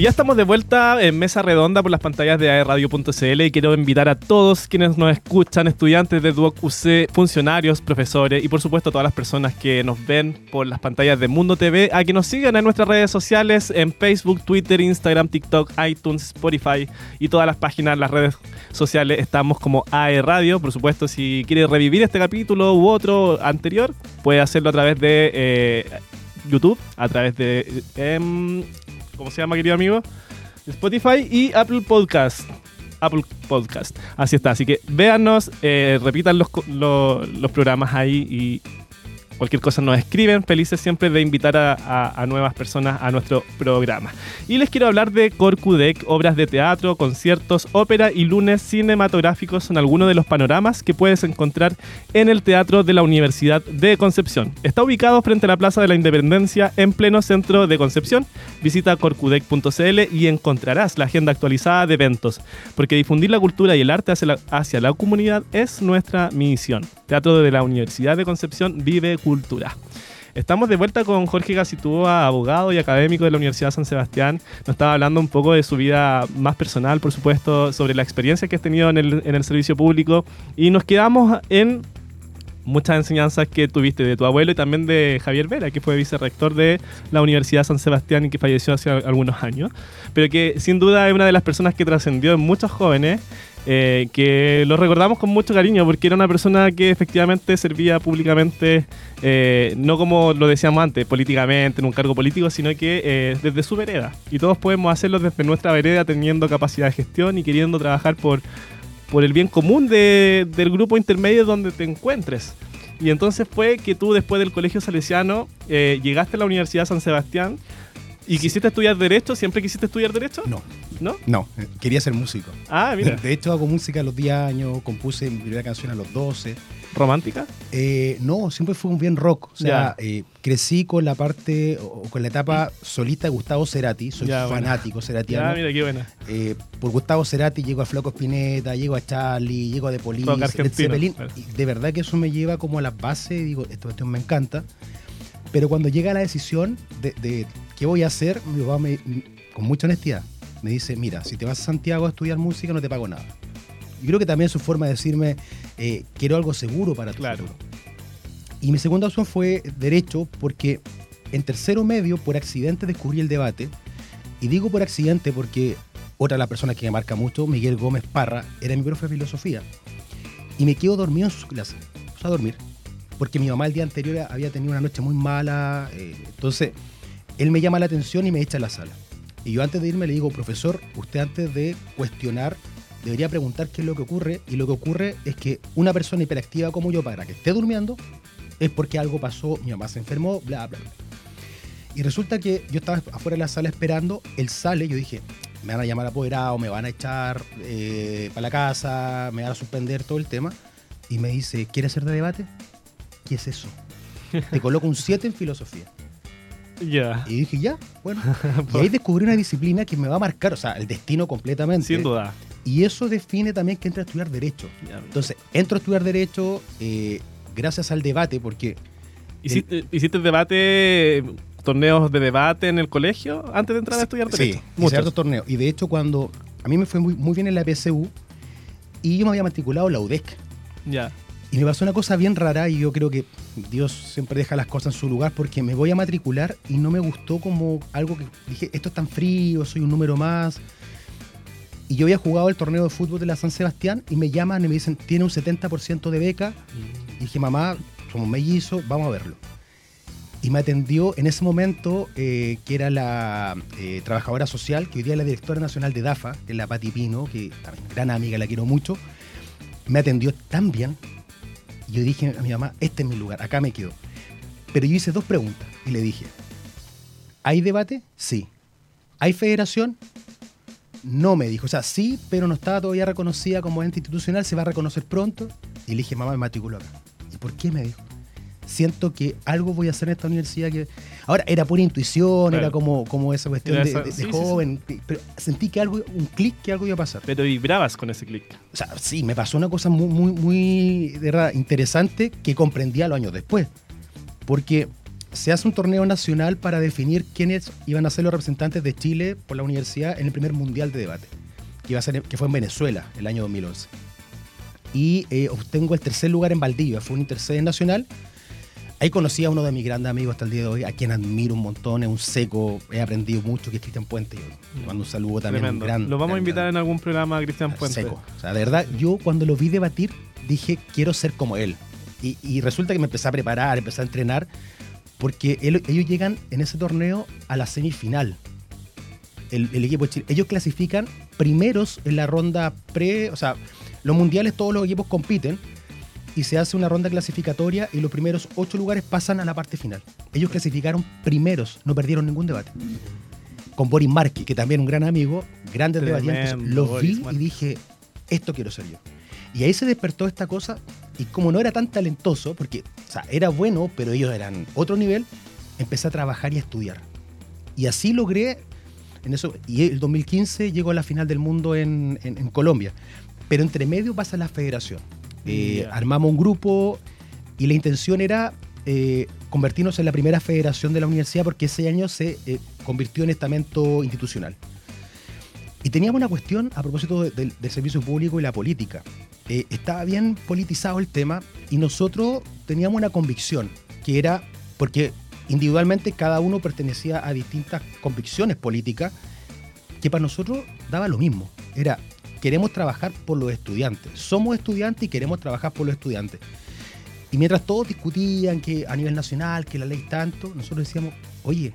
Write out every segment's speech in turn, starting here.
Y ya estamos de vuelta en mesa redonda por las pantallas de aerradio.cl y quiero invitar a todos quienes nos escuchan, estudiantes de Duoc UC, funcionarios, profesores y por supuesto todas las personas que nos ven por las pantallas de Mundo TV a que nos sigan en nuestras redes sociales en Facebook, Twitter, Instagram, TikTok, iTunes, Spotify y todas las páginas, las redes sociales estamos como AE Radio. Por supuesto, si quiere revivir este capítulo u otro anterior, puede hacerlo a través de eh, YouTube, a través de... em, ¿Cómo se llama, querido amigo? Spotify y Apple Podcast. Apple Podcast. Así está. Así que véanos, eh, repitan los, los programas ahí y cualquier cosa nos escriben. Felices siempre de invitar a, nuevas personas a nuestro programa. Y les quiero hablar de Corcudec, obras de teatro, conciertos, ópera y lunes cinematográficos son algunos de los panoramas que puedes encontrar en el Teatro de la Universidad de Concepción. Está ubicado frente a la Plaza de la Independencia en pleno centro de Concepción. Visita corcudec.cl y encontrarás la agenda actualizada de eventos, porque difundir la cultura y el arte hacia la, hacia la comunidad es nuestra misión. Teatro de la Universidad de Concepción vive cultura. Estamos de vuelta con Jorge Gacitúa, abogado y académico de la Universidad San Sebastián. Nos estaba hablando un poco de su vida más personal, por supuesto, sobre la experiencia que has tenido en el, en el servicio público. Y nos quedamos en muchas enseñanzas que tuviste de tu abuelo y también de Javier Vera, que fue vicerrector de la Universidad San Sebastián y que falleció hace algunos años, pero que sin duda es una de las personas que trascendió en muchos jóvenes, eh, que lo recordamos con mucho cariño porque era una persona que efectivamente servía públicamente, eh, no como lo decíamos antes, políticamente, en un cargo político, sino que eh, desde su vereda. Y todos podemos hacerlo desde nuestra vereda teniendo capacidad de gestión y queriendo trabajar por por el bien común de- del grupo intermedio donde te encuentres. Y entonces fue que tú después del colegio salesiano eh, llegaste a la Universidad San Sebastián y quisiste estudiar Derecho, ¿siempre quisiste estudiar Derecho? No, ¿No? no, eh, quería ser músico. Ah, mira, De hecho, hago música a los 10 años, compuse mi primera canción a los 12. romántica. Eh, no, siempre fue un bien rock. O sea, eh, crecí con la parte, o con la etapa solista de Gustavo Cerati. Soy Ya, bueno. fanático ceratiano. mira, qué buena. Eh, por Gustavo Cerati llego a Flaco Espineta, llego a Charlie, llego a The Police, Zeppelin. Y de verdad que eso me lleva como a las bases digo, esta cuestión me encanta. Pero cuando llega la decisión de, de qué voy a hacer, mi papá me- con mucha honestidad me dice, mira, si te vas a Santiago a estudiar música no te pago nada. Y creo que también es su forma de decirme, eh, quiero algo seguro para tu Claro. futuro. Y mi segunda opción fue derecho porque en tercero medio, por accidente, descubrí el debate. Y digo por accidente porque otra de las personas que me marca mucho, Miguel Gómez Parra, era mi profe de filosofía. Y me quedo dormido en sus clases. O sea, a dormir. Porque mi mamá el día anterior había tenido una noche muy mala. eh, entonces, él me llama la atención y me echa a la sala. Y yo antes de irme le digo, profesor, usted antes de cuestionar debería preguntar qué es lo que ocurre. Y lo que ocurre es que una persona hiperactiva como yo, para que esté durmiendo, es porque algo pasó, mi mamá se enfermó, bla, bla, bla. Y resulta que yo estaba afuera de la sala esperando, él sale, yo dije, me van a llamar apoderado, me van a echar eh, para la casa, me van a suspender todo el tema. Y me dice, ¿quieres hacer de debate? ¿Qué es eso? Te coloco un 7 en filosofía. Ya, Y dije, ya, bueno. Y ahí descubrí una disciplina que me va a marcar, o sea, el destino completamente. sin duda. Y eso define también que entra a estudiar Derecho. Entonces, entro a estudiar Derecho eh, gracias al debate, porque ¿Hiciste, ¿Hiciste debate, torneos de debate en el colegio antes de entrar a estudiar Derecho? Sí, Muchos. hartos torneos. Y de hecho, cuando a mí me fue muy, muy bien en la PSU y yo me había matriculado en la UDEC. Ya, Y me pasó una cosa bien rara y yo creo que Dios siempre deja las cosas en su lugar porque me voy a matricular y no me gustó como algo que dije, esto es tan frío, soy un número más. Y yo había jugado el torneo de fútbol de la San Sebastián y me llaman y me dicen, tiene un 70% de beca. Y dije, mamá, somos mellizos, vamos a verlo. Y me atendió en ese momento, eh, que era la eh, trabajadora social, que hoy día es la directora nacional de DAFA, que es la Pati Pino, que también gran amiga, la quiero mucho. Me atendió tan bien. Y yo dije a mi mamá, este es mi lugar, acá me quedo. Pero yo hice dos preguntas y le dije, ¿hay debate? Sí. ¿Hay federación? No me dijo. O sea, sí, pero no estaba todavía reconocida como ente institucional, se va a reconocer pronto. Y le dije, mamá, me matriculo acá. ¿Y por qué me dijo? Siento que algo voy a hacer en esta universidad que... Ahora, era pura intuición, Claro. era como, como esa cuestión Era de, esa- de- de sí, sí, sí. joven. Pero sentí que algo, un clic, que algo iba a pasar. pero vibrabas con ese clic. O sea, sí, me pasó una cosa muy, muy, muy de verdad, interesante que comprendí a los años después. Porque se hace un torneo nacional para definir quiénes iban a ser los representantes de Chile por la universidad en el primer mundial de debate, que, iba a ser, que fue en Venezuela el año 2011. Y eh, obtengo el tercer lugar en Valdivia, fue un intercede nacional. Ahí conocí a uno de mis grandes amigos hasta el día de hoy, a quien admiro un montón, es un seco, he aprendido mucho, que es Cristian Puente. Yo mando un saludo también. Un gran, lo vamos gran, a invitar gran, en algún programa a Cristian Puente. Seco. O sea, de verdad, yo cuando lo vi debatir, dije, quiero ser como él. Y, y resulta que me empecé a preparar, empecé a entrenar, porque él, ellos llegan en ese torneo a la semifinal. El, el, equipo de Chile. Ellos clasifican primeros en la ronda pre, o sea, los mundiales todos los equipos compiten y se hace una ronda clasificatoria y los primeros ocho lugares pasan a la parte final. Ellos clasificaron primeros, no perdieron ningún debate. Con Boris Marqui, que también un gran amigo, grandes debatientes, los vi y dije, esto quiero ser yo. Y ahí se despertó esta cosa y como no era tan talentoso, porque o sea, era bueno, pero ellos eran otro nivel, empecé a trabajar y a estudiar. Y así logré, en eso, y el 2015 llego a la final del mundo en, en, en Colombia. Pero entre medio pasa la federación. Eh, yeah. Armamos un grupo y la intención era eh, convertirnos en la primera federación de la universidad porque ese año se eh, convirtió en estamento institucional. Y teníamos una cuestión a propósito del de, de servicio público y la política. Eh, estaba bien politizado el tema y nosotros teníamos una convicción que era, porque individualmente cada uno pertenecía a distintas convicciones políticas, que para nosotros daba lo mismo. Era, queremos trabajar por los estudiantes. Somos estudiantes y queremos trabajar por los estudiantes. Y mientras todos discutían que a nivel nacional, que la ley tanto, nosotros decíamos, oye,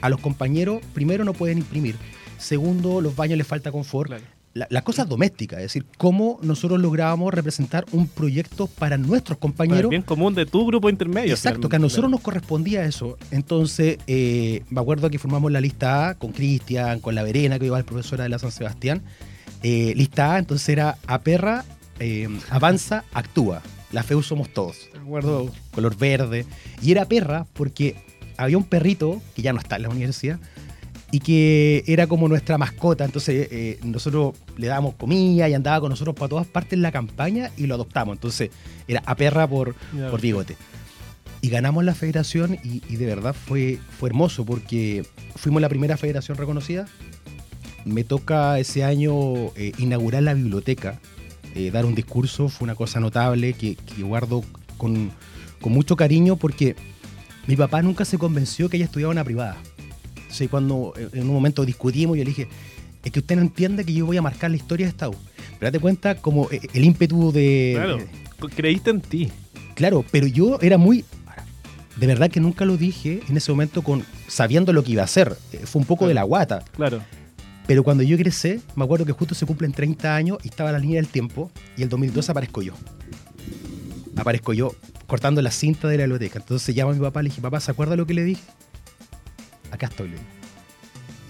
a los compañeros primero no pueden imprimir, segundo, los baños les falta confort. Claro. La, las cosas domésticas, es decir, cómo nosotros lográbamos representar un proyecto para nuestros compañeros. Para bien común de tu grupo intermedio. Exacto, que a nosotros claro. nos correspondía eso. Entonces, eh, me acuerdo que formamos la lista A con Cristian, con la Verena, que iba el profesora de la San Sebastián. Eh, lista A, entonces era Aperra, eh, avanza, actúa. La FEU somos todos. De acuerdo. Color verde. Y era perra porque había un perrito, que ya no está en la universidad, y que era como nuestra mascota. Entonces eh, nosotros le dábamos comida y andaba con nosotros para todas partes en la campaña y lo adoptamos. Entonces era a perra por, yeah, por bigote. Y ganamos la federación y, y, de verdad fue, fue hermoso porque fuimos la primera federación reconocida. Me toca ese año eh, inaugurar la biblioteca, eh, dar un discurso, fue una cosa notable que, que guardo con, con mucho cariño porque mi papá nunca se convenció que ella estudiaba una privada. Entonces, cuando en un momento discutimos, yo le dije, es que usted no entiende que yo voy a marcar la historia de esta U. Pero date cuenta como el ímpetu de... Claro, creíste en ti. Claro, pero yo era muy... De verdad que nunca lo dije en ese momento con sabiendo lo que iba a hacer. Fue un poco claro. de la guata. Claro. Pero cuando yo crecí, me acuerdo que justo se cumplen 30 años y estaba la línea del tiempo y el 2002 aparezco yo. Aparezco yo cortando la cinta de la biblioteca. Entonces llamo a mi papá y le dije, papá, ¿se acuerda lo que le dije? Acá estoy.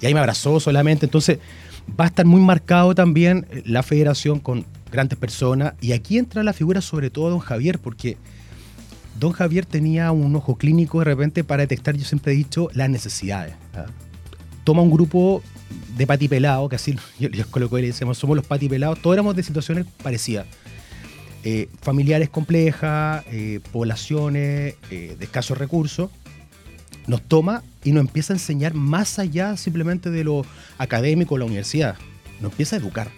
Y ahí me abrazó solamente. Entonces va a estar muy marcado también la federación con grandes personas. Y aquí entra la figura sobre todo de don Javier, porque don Javier tenía un ojo clínico de repente para detectar, yo siempre he dicho, las necesidades. ¿ah? Toma un grupo de patipelados, que así yo les coloco y le decimos, somos los patipelados, todos éramos de situaciones parecidas. Eh, familiares complejas, eh, poblaciones eh, de escasos recursos, nos toma y nos empieza a enseñar más allá simplemente de lo académico la universidad. Nos empieza a educar.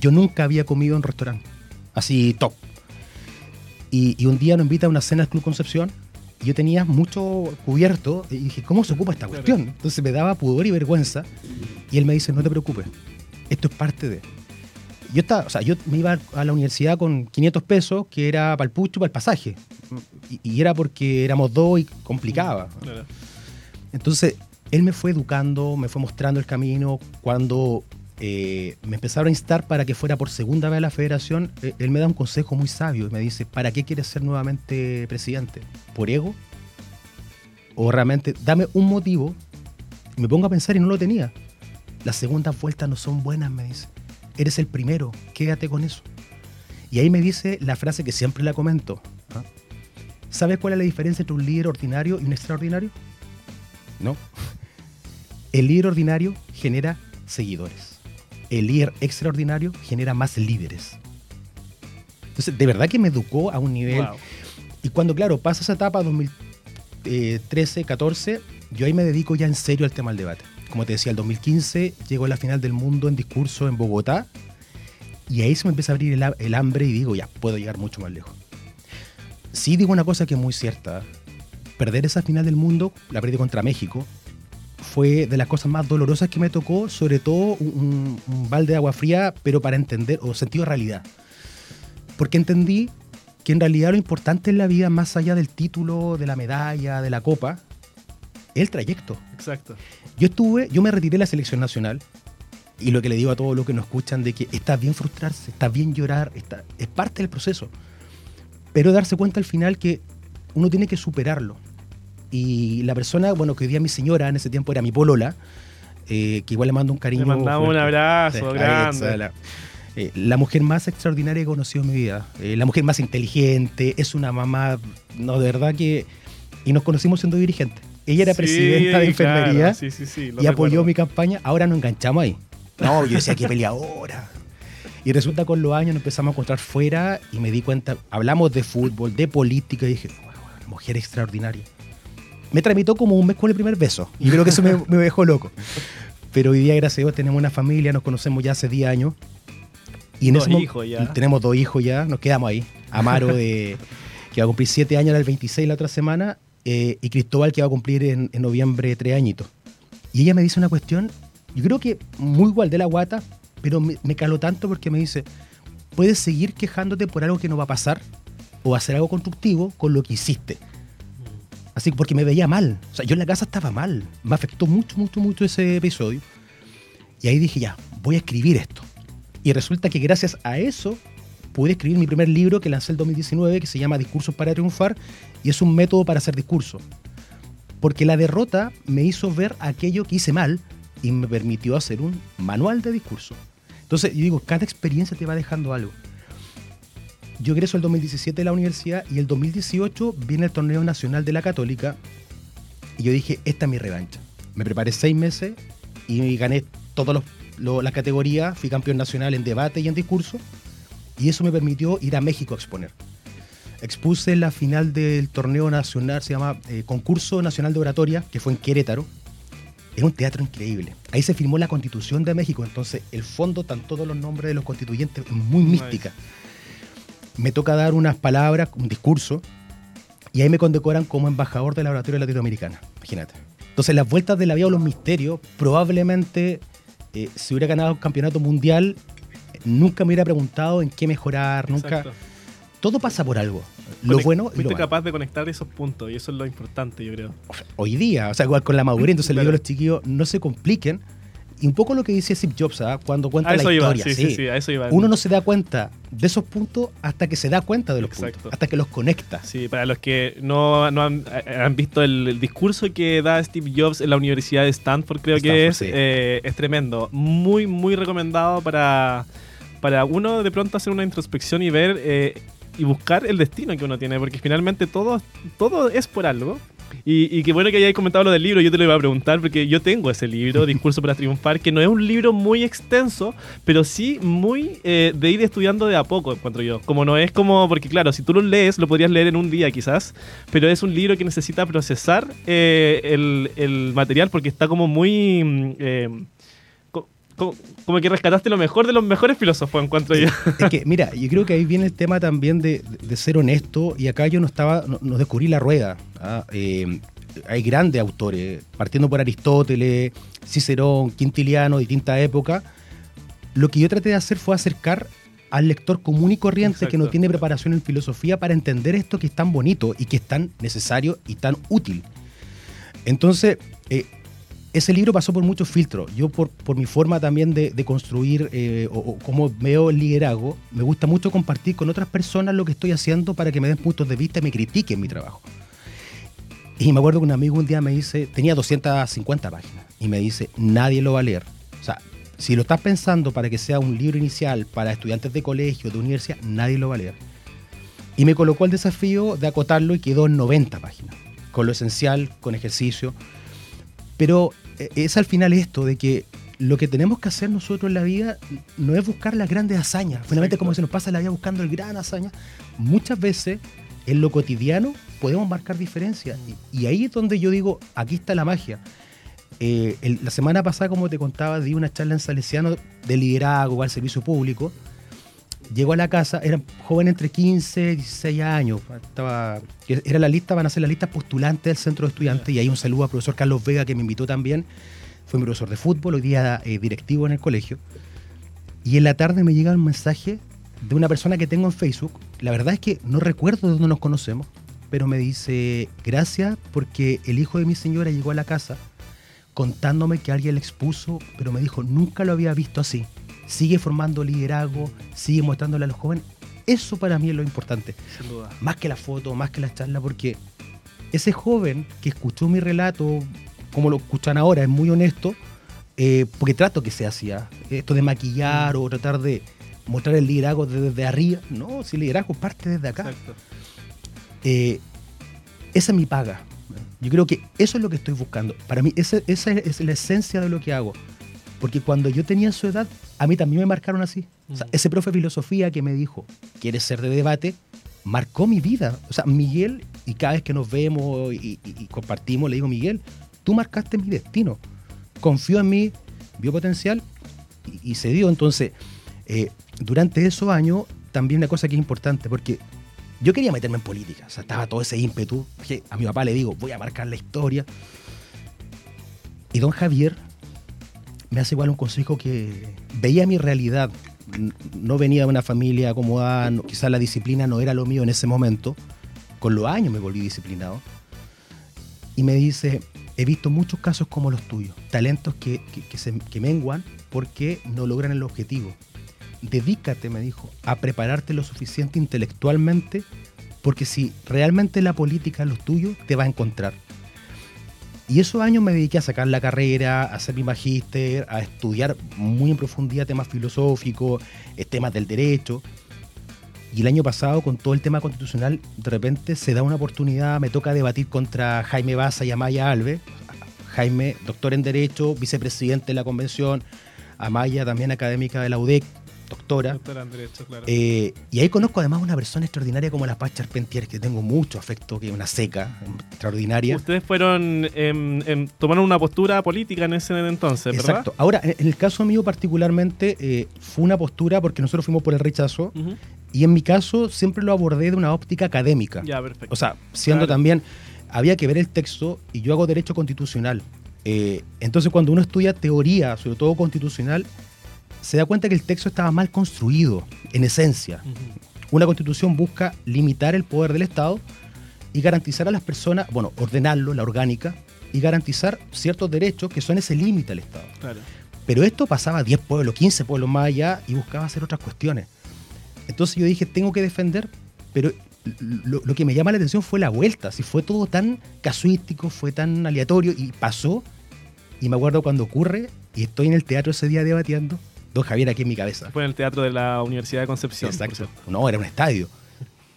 Yo nunca había comido en un restaurante, así top. Y, y, un día nos invita a una cena al Club Concepción. Yo tenía mucho cubierto y dije, ¿cómo se ocupa esta cuestión? Entonces me daba pudor y vergüenza. Y él me dice, no te preocupes, esto es parte de yo estaba, o sea, yo me iba a la universidad con 500 pesos, que era para el pucho, para el pasaje. Y, y, era porque éramos dos y complicaba. Claro. Entonces, él me fue educando, me fue mostrando el camino. Cuando eh, me empezaron a instar para que fuera por segunda vez a la federación, eh, él me da un consejo muy sabio y me dice, ¿para qué quieres ser nuevamente presidente? ¿Por ego? O realmente, dame un motivo. Me pongo a pensar y no lo tenía. Las segundas vueltas no son buenas, me dice eres el primero, quédate con eso. Y ahí me dice la frase que siempre la comento. ¿ah? ¿Sabes cuál es la diferencia entre un líder ordinario y un extraordinario? No. El líder ordinario genera seguidores. El líder extraordinario genera más líderes. Entonces, de verdad que me educó a un nivel... Wow. Y cuando, claro, pasa esa etapa 2000, 2013, 14, yo ahí me dedico ya en serio al tema del debate. Como te decía, el 2015 llegó a la final del mundo en discurso en Bogotá y ahí se me empieza a abrir el, el hambre y digo, ya, puedo llegar mucho más lejos. Sí digo una cosa que es muy cierta. Perder esa final del mundo, la perdí contra México, fue de las cosas más dolorosas que me tocó, sobre todo un, un balde de agua fría, pero para entender, o sentido de realidad. Porque entendí que en realidad lo importante en la vida, más allá del título, de la medalla, de la copa, es el trayecto. Exacto. Yo estuve, yo me retiré de la selección nacional, y lo que le digo a todos los que nos escuchan de que está bien frustrarse, está bien llorar, está, es parte del proceso. Pero darse cuenta al final que uno tiene que superarlo. Y la persona, bueno, que hoy día mi señora, en ese tiempo era mi polola, eh, que igual le mando un cariño. Le mandamos un abrazo Sí, grande. la, eh, la mujer más extraordinaria que he conocido en mi vida. Eh, la mujer más inteligente, es una mamá, no, de verdad que... Y nos conocimos siendo dirigentes. Ella era Sí, presidenta de enfermería claro, sí, y apoyó mi campaña. Ahora nos enganchamos ahí. No, yo decía que peleadora. Y resulta con los años nos empezamos a encontrar fuera y me di cuenta, hablamos de fútbol, de política y dije, "Wow, mujer extraordinaria. Me tramitó como un mes con el primer beso y creo que eso me, me dejó loco. Pero hoy día, gracias a Dios, tenemos una familia, nos conocemos ya hace 10 años. Y en Dos ese hijos ya. Tenemos dos hijos ya, nos quedamos ahí. Amaro, de, que va a cumplir 7 años, era el 26 la otra semana, eh, y Cristóbal, que va a cumplir en, en noviembre 3 añitos. Y ella me dice una cuestión, yo creo que muy igual de la guata, pero me, me caló tanto porque me dice, puedes seguir quejándote por algo que no va a pasar o hacer algo constructivo con lo que hiciste. Así que porque me veía mal. O sea, yo en la casa estaba mal. Me afectó mucho, mucho, mucho ese episodio. Y ahí dije, ya, voy a escribir esto. Y resulta que gracias a eso pude escribir mi primer libro que lancé el 2019, que se llama Discursos para Triunfar, y es un método para hacer discurso. Porque la derrota me hizo ver aquello que hice mal y me permitió hacer un manual de discurso. Entonces, yo digo, cada experiencia te va dejando algo. Yo egreso el 2017 de la universidad y el 2018 viene el torneo nacional de la Católica y yo dije, esta es mi revancha. Me preparé seis meses y gané todas las categorías, fui campeón nacional en debate y en discurso y eso me permitió ir a México a exponer. Expuse la final del torneo nacional, se llama eh, Concurso Nacional de Oratoria, que fue en Querétaro. Es un teatro increíble. Ahí se firmó la Constitución de México, entonces el fondo están todos los nombres de los constituyentes, es muy Nice. Me toca dar unas palabras, un discurso, y ahí me condecoran como embajador de la oratoria latinoamericana. Imagínate. Entonces, las vueltas de la vida o los misterios, probablemente, eh, si hubiera ganado un campeonato mundial, nunca me hubiera preguntado en qué mejorar, nunca. Todo pasa por algo. Lo Conec- bueno lo Fuiste malo. capaz de conectar esos puntos y eso es lo importante, yo creo. Hoy día, o sea, igual con la madurez, entonces le digo a Claro. los chiquillos, no se compliquen. Y un poco lo que dice Steve Jobs, ¿ah? cuando cuenta A eso la iba, historia. sí, sí. sí, sí, a eso iba. Uno no se da cuenta de esos puntos hasta que se da cuenta de los Exacto. puntos, hasta que los conecta. Sí, para los que no, no han, eh, han visto el, el discurso que da Steve Jobs en la Universidad de Stanford, creo que es, eh, es tremendo. Muy, muy recomendado para, para uno de pronto hacer una introspección y ver eh, y buscar el destino que uno tiene, porque finalmente todo, todo es por algo. Y, y qué bueno que hayáis comentado lo del libro, yo te lo iba a preguntar, porque yo tengo ese libro, Discurso para Triunfar, que no es un libro muy extenso, pero sí muy eh, de ir estudiando de a poco, encuentro yo. Como no es como, porque claro, si tú lo lees, lo podrías leer en un día quizás, pero es un libro que necesita procesar eh, el, el material porque está como muy... mm, eh, co- co- como que rescataste lo mejor de los mejores filósofos, encuentro yo. Es que, mira, yo creo que ahí viene el tema también de, de ser honesto, y acá yo no estaba, no, no descubrí la rueda. ¿Ah? Eh, hay grandes autores, partiendo por Aristóteles, Cicerón, Quintiliano, distintas épocas. Lo que yo traté de hacer fue acercar al lector común y corriente que no tiene preparación en filosofía para entender esto que es tan bonito y que es tan necesario y tan útil. Entonces, eh, ese libro pasó por muchos filtros. Yo, por, por mi forma también de, de construir eh, o, o cómo veo el liderazgo, me gusta mucho compartir con otras personas lo que estoy haciendo para que me den puntos de vista y me critiquen mi trabajo. Y me acuerdo que un amigo un día me dice, tenía 250 páginas, y me dice, nadie lo va a leer. O sea, si lo estás pensando para que sea un libro inicial para estudiantes de colegio, de universidad, nadie lo va a leer. Y me colocó el desafío de acotarlo y quedó en 90 páginas, con lo esencial, con ejercicio. Pero eh, es al final esto de que lo que tenemos que hacer nosotros en la vida no es buscar las grandes hazañas. Finalmente, Exacto. como se nos pasa la vida buscando el gran hazaña, muchas veces en lo cotidiano podemos marcar diferencias. Y, y ahí es donde yo digo, aquí está la magia. Eh, el- la semana pasada, como te contaba, di una charla en Salesiano de liderazgo al servicio público. Llegó a la casa, eran jóvenes entre 15 y 16 años. Estaba, era la lista, van a ser la lista postulantes del centro de estudiantes. Y ahí un saludo al profesor Carlos Vega, que me invitó también. Fue mi profesor de fútbol, hoy día eh, directivo en el colegio. Y en la tarde me llega un mensaje de una persona que tengo en Facebook. La verdad es que no recuerdo de dónde nos conocemos, pero me dice, gracias porque el hijo de mi señora llegó a la casa contándome que alguien le expuso, pero me dijo, nunca lo había visto así. Sigue formando liderazgo, sigue mostrándole a los jóvenes. Eso para mí es lo importante. Sin duda. Más que la foto, más que la charla, porque ese joven que escuchó mi relato, como lo escuchan ahora, es muy honesto, eh, porque trato que sea así. ¿ah? Esto de maquillar o tratar de mostrar el liderazgo desde arriba. No, si el liderazgo parte desde acá. Exacto. Eh, esa es mi paga. Yo creo que eso es lo que estoy buscando. Para mí, esa, esa es la esencia de lo que hago. Porque cuando yo tenía su edad, a mí también me marcaron así. O sea, Mm. ese profe de filosofía que me dijo, ¿quieres ser de debate? Marcó mi vida. O sea, Miguel, y cada vez que nos vemos y, y- y compartimos, le digo, Miguel, tú marcaste mi destino. Confió en mí, vio potencial y, y se dio. Entonces, eh, durante esos años, también una cosa que es importante, porque yo quería meterme en política, estaba todo ese ímpetu. Dije, A mi papá le digo, voy a marcar la historia. Y don Javier me hace igual un consejo que veía mi realidad. No venía de una familia acomodada, quizás la disciplina no era lo mío en ese momento. Con los años me volví disciplinado. Y me dice, he visto muchos casos como los tuyos, talentos que, que- que se, que menguan porque no logran el objetivo. Dedícate, me dijo, a prepararte lo suficiente intelectualmente porque si realmente la política es lo tuyo, te va a encontrar. Y esos años me dediqué a sacar la carrera, a hacer mi magíster, a estudiar muy en profundidad temas filosóficos, eh, temas del derecho. Y el año pasado, con todo el tema constitucional, de repente se da una oportunidad, me toca debatir contra Jaime Baza y Amaya Alves. Jaime, doctor en Derecho, vicepresidente de la convención, Amaya también académica de la UDEC, doctora. Doctora en Derecho, claro. Eh, y ahí conozco además una persona extraordinaria como la Paz Charpentier, que tengo mucho afecto, que es una seca extraordinaria. Ustedes fueron, em, em, tomaron una postura política en ese entonces, ¿verdad? Exacto. Ahora, en el caso mío particularmente, eh, fue una postura porque nosotros fuimos por el rechazo y en mi caso siempre lo abordé de una óptica académica. Ya, perfecto. O sea, siendo Claro. también, había que ver el texto y yo hago derecho constitucional. Eh, entonces cuando uno estudia teoría, sobre todo constitucional, se da cuenta que el texto estaba mal construido, en esencia. Una constitución busca limitar el poder del Estado y garantizar a las personas, bueno, ordenarlo, la orgánica, y garantizar ciertos derechos que son ese límite al Estado. Claro. Pero esto pasaba a 10 pueblos, 15 pueblos más allá y buscaba hacer otras cuestiones. Entonces yo dije, tengo que defender, pero lo, lo que me llama la atención fue la vuelta. Si fue todo tan casuístico, fue tan aleatorio y pasó. Y me acuerdo cuando ocurre y estoy en el teatro ese día debatiendo, don Javier aquí en mi cabeza. Fue en el teatro de la Universidad de Concepción. Exacto. No, era un estadio.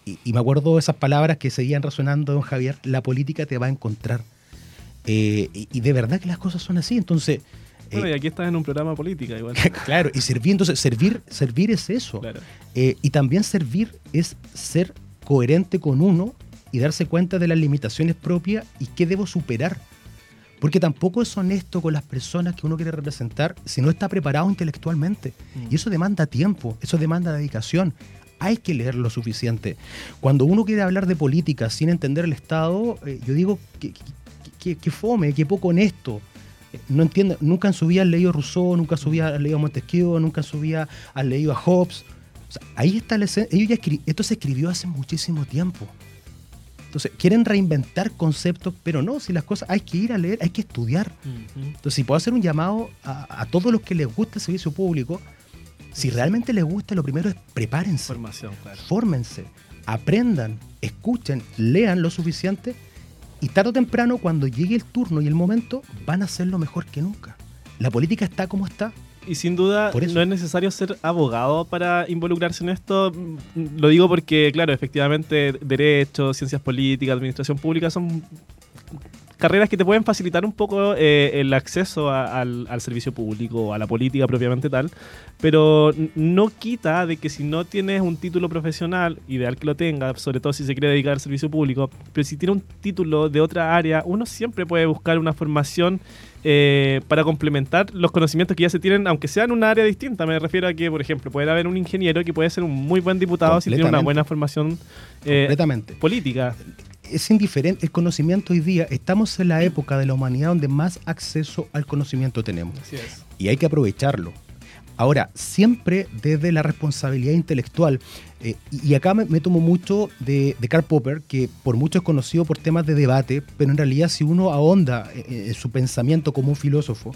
Y, y me acuerdo esas palabras que seguían resonando, don Javier, la política te va a encontrar. Eh, y, y de verdad que las cosas son así. Entonces, Bueno, eh, y aquí estás en un programa política igual. claro, y servir, entonces, servir, servir es eso. Claro. Eh, y también servir es ser coherente con uno y darse cuenta de las limitaciones propias y qué debo superar. Porque tampoco es honesto con las personas que uno quiere representar si no está preparado intelectualmente. Mm. Y eso demanda tiempo, eso demanda dedicación. Hay que leer lo suficiente. Cuando uno quiere hablar de política sin entender el Estado, eh, yo digo que, que, que- que fome, que poco honesto. Eh, No entiendo, nunca en su vida han leído Rousseau, nunca en su vida han leído a Montesquieu, nunca en su vida han leído a Hobbes. O sea, ahí está la ellos ya escri- Esto se escribió hace muchísimo tiempo. Entonces, quieren reinventar conceptos, pero no, si las cosas hay que ir a leer, hay que estudiar. Entonces, si puedo hacer un llamado a, a todos los que les gusta el servicio público, si realmente les gusta, lo primero es prepárense, Formación, claro. fórmense, aprendan, escuchen, lean lo suficiente y tarde o temprano, cuando llegue el turno y el momento, van a hacerlo mejor que nunca. La política está como está. Y sin duda no es necesario ser abogado para involucrarse en esto. Lo digo porque, claro, efectivamente, derecho, ciencias políticas, administración pública son carreras que te pueden facilitar un poco eh, el acceso al, al, servicio público, a la política propiamente tal, pero no quita de que si no tienes un título profesional, ideal que lo tenga, sobre todo si se quiere dedicar al servicio público, pero si tiene un título de otra área, uno siempre puede buscar una formación eh, para complementar los conocimientos que ya se tienen, aunque sea en un área distinta. Me refiero a que, por ejemplo, puede haber un ingeniero que puede ser un muy buen diputado si tiene una buena formación eh, política. Es indiferente, el conocimiento hoy día, estamos en la época de la humanidad donde más acceso al conocimiento tenemos. Y hay que aprovecharlo. Ahora, siempre desde la responsabilidad intelectual. Eh, y acá me, tomo mucho de, Karl Popper, que por mucho es conocido por temas de debate, pero en realidad si uno ahonda en, su pensamiento como un filósofo,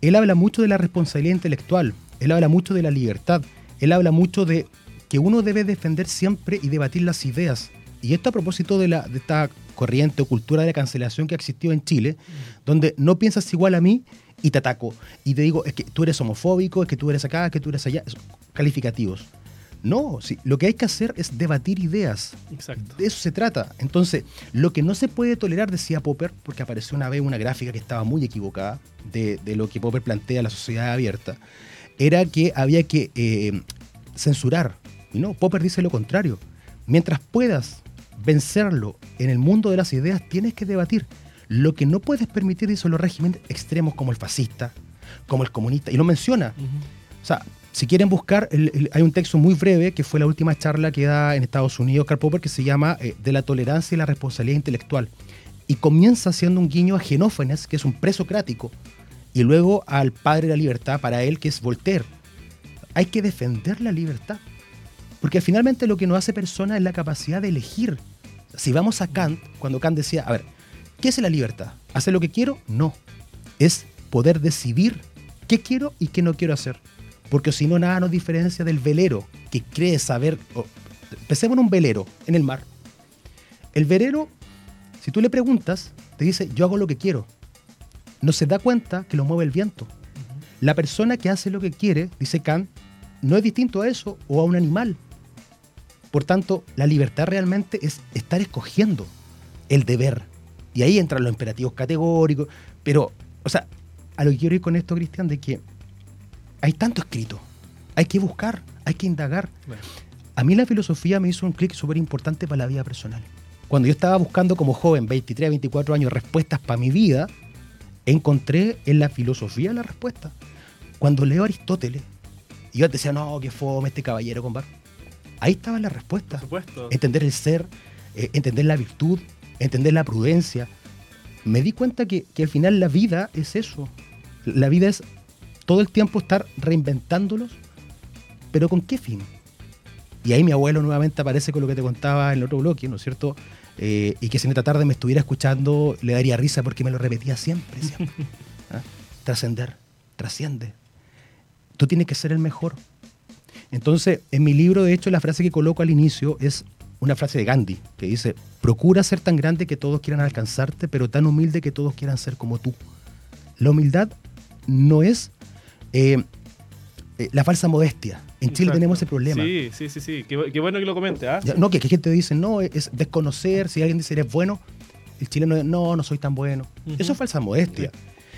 él habla mucho de la responsabilidad intelectual, él habla mucho de la libertad, él habla mucho de que uno debe defender siempre y debatir las ideas. Y esto a propósito de, la, de esta corriente o cultura de la cancelación que ha existido en Chile, donde no piensas igual a mí y te ataco. Y te digo, es que tú eres homofóbico, es que tú eres acá, es que tú eres allá. Calificativos. No, sí, lo que hay que hacer es debatir ideas. Exacto. De eso se trata. Entonces, lo que no se puede tolerar, decía Popper, porque apareció una vez una gráfica que estaba muy equivocada de, lo que Popper plantea la sociedad abierta, era que había que eh, censurar. Y no, Popper dice lo contrario. Mientras puedas vencerlo en el mundo de las ideas, tienes que debatir. Lo que no puedes permitir son los regímenes extremos como el fascista, como el comunista, y lo menciona. O sea, si quieren buscar, hay un texto muy breve que fue la última charla que da en Estados Unidos Karl Popper que se llama eh, De la tolerancia y la responsabilidad intelectual. Y comienza haciendo un guiño a Genófanes, que es un presocrático, y luego al padre de la libertad para él, que es Voltaire. Hay que defender la libertad. Porque finalmente lo que nos hace persona es la capacidad de elegir. Si vamos a Kant, cuando Kant decía, a ver, ¿Qué es la libertad? ¿Hacer lo que quiero? No. Es poder decidir qué quiero y qué no quiero hacer. Porque si no, nada nos diferencia del velero que cree saber. Pensemos en un velero en el mar. El velero, si tú le preguntas, te dice: Yo hago lo que quiero. No se da cuenta que lo mueve el viento. La persona que hace lo que quiere, dice Kant, no es distinto a eso o a un animal. Por tanto, la libertad realmente es estar escogiendo el deber. Y ahí entran los imperativos categóricos. Pero, o sea, a lo que quiero ir con esto, Cristian, de que hay tanto escrito. Hay que buscar, hay que indagar. A mí la filosofía me hizo un clic súper importante para la vida personal. Cuando yo estaba buscando como joven, 23, 24 años, respuestas para mi vida, encontré en la filosofía la respuesta. Cuando leo Aristóteles, y yo decía, no, que fome este caballero con Ahí estaba la respuesta. Por supuesto. Entender el ser, eh, entender la virtud, entender la prudencia. Me di cuenta que, al final la vida es eso. La vida es todo el tiempo estar reinventándolos, pero ¿con qué fin? Y ahí mi abuelo nuevamente aparece con lo que te contaba en el otro bloque, ¿no es cierto? Eh, y que si esta tarde me estuviera escuchando le daría risa porque me lo repetía siempre, siempre. ¿Ah? Trascender, trasciende. Tú tienes que ser el mejor. Entonces, en mi libro, de hecho, la frase que coloco al inicio es una frase de Gandhi que dice, procura ser tan grande que todos quieran alcanzarte, pero tan humilde que todos quieran ser como tú. La humildad no es eh, eh, la falsa modestia. En Chile tenemos ese problema. Sí, sí, sí, sí. Qué, bueno que lo comente. ¿ah? No, que, que gente dice, no, es desconocer, si alguien dice eres bueno, el chileno no, no soy tan bueno. Eso es falsa modestia.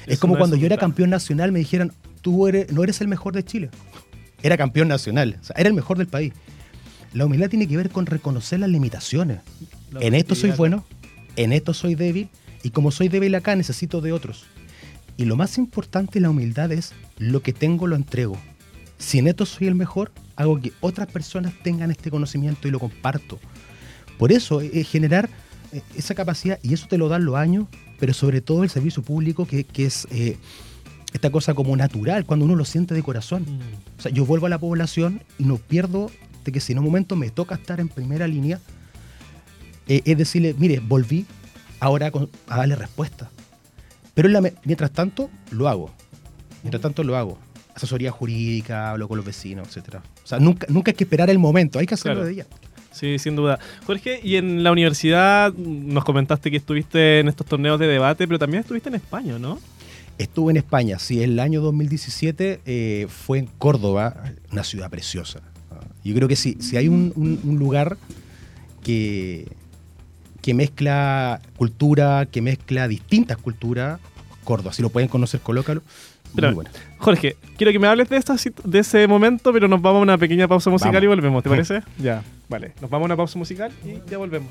Es como cuando yo era campeón nacional me dijeran, tú eres, no eres el mejor de Chile. Era campeón nacional, o sea, era el mejor del país. La humildad tiene que ver con reconocer las limitaciones. en esto soy bueno, en esto soy débil, y como soy débil acá necesito de otros. Y lo más importante de la humildad es lo que tengo lo entrego. Si en esto soy el mejor, hago que otras personas tengan este conocimiento y lo comparto. Por eso es eh, eh, generar eh, esa capacidad, y eso te lo dan los años, pero sobre todo el servicio público, que, es esta cosa como natural, cuando uno lo siente de corazón. Mm. O sea, yo vuelvo a la población y no pierdo de que si en un momento me toca estar en primera línea, eh, es decirle, mire, volví ahora a darle respuesta. Pero mientras tanto, lo hago. Mientras tanto, lo hago. Asesoría jurídica, hablo con los vecinos, etc. O sea, nunca, nunca hay que esperar el momento, hay que hacerlo de ella. Sí, sin duda. Jorge, y en la universidad nos comentaste que estuviste en estos torneos de debate, pero también estuviste en España, ¿no? Estuve en España, sí, el año 2017 eh, fue en Córdoba, una ciudad preciosa. Yo creo que sí, si hay un, lugar que, que mezcla cultura, que mezcla distintas culturas. Córdoba, si lo pueden conocer, colócalo. Pero, Muy buena. Jorge, quiero que me hables de, esta, de ese momento, pero nos vamos a una pequeña pausa musical Vamos. y volvemos, ¿te parece? Ya, vale. Nos vamos a una pausa musical y ya volvemos.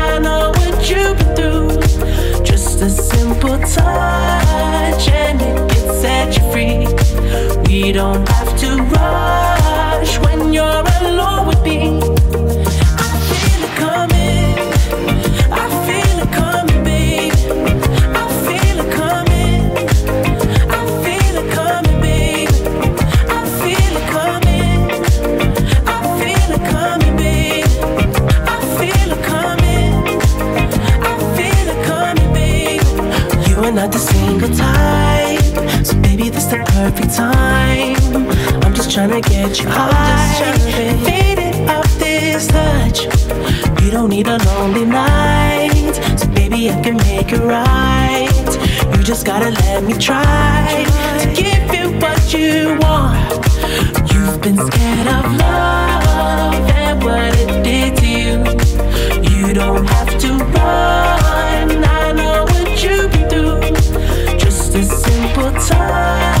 Don't have to rush when you're alone with me. Perfect time. I'm just trying to get you high, faded off this touch. You don't need a lonely night, so baby, I can make it right. You just gotta let me try to give you what you want. You've been scared of love and what it did to you. You don't have to run. I know what you've been through. Just a simple touch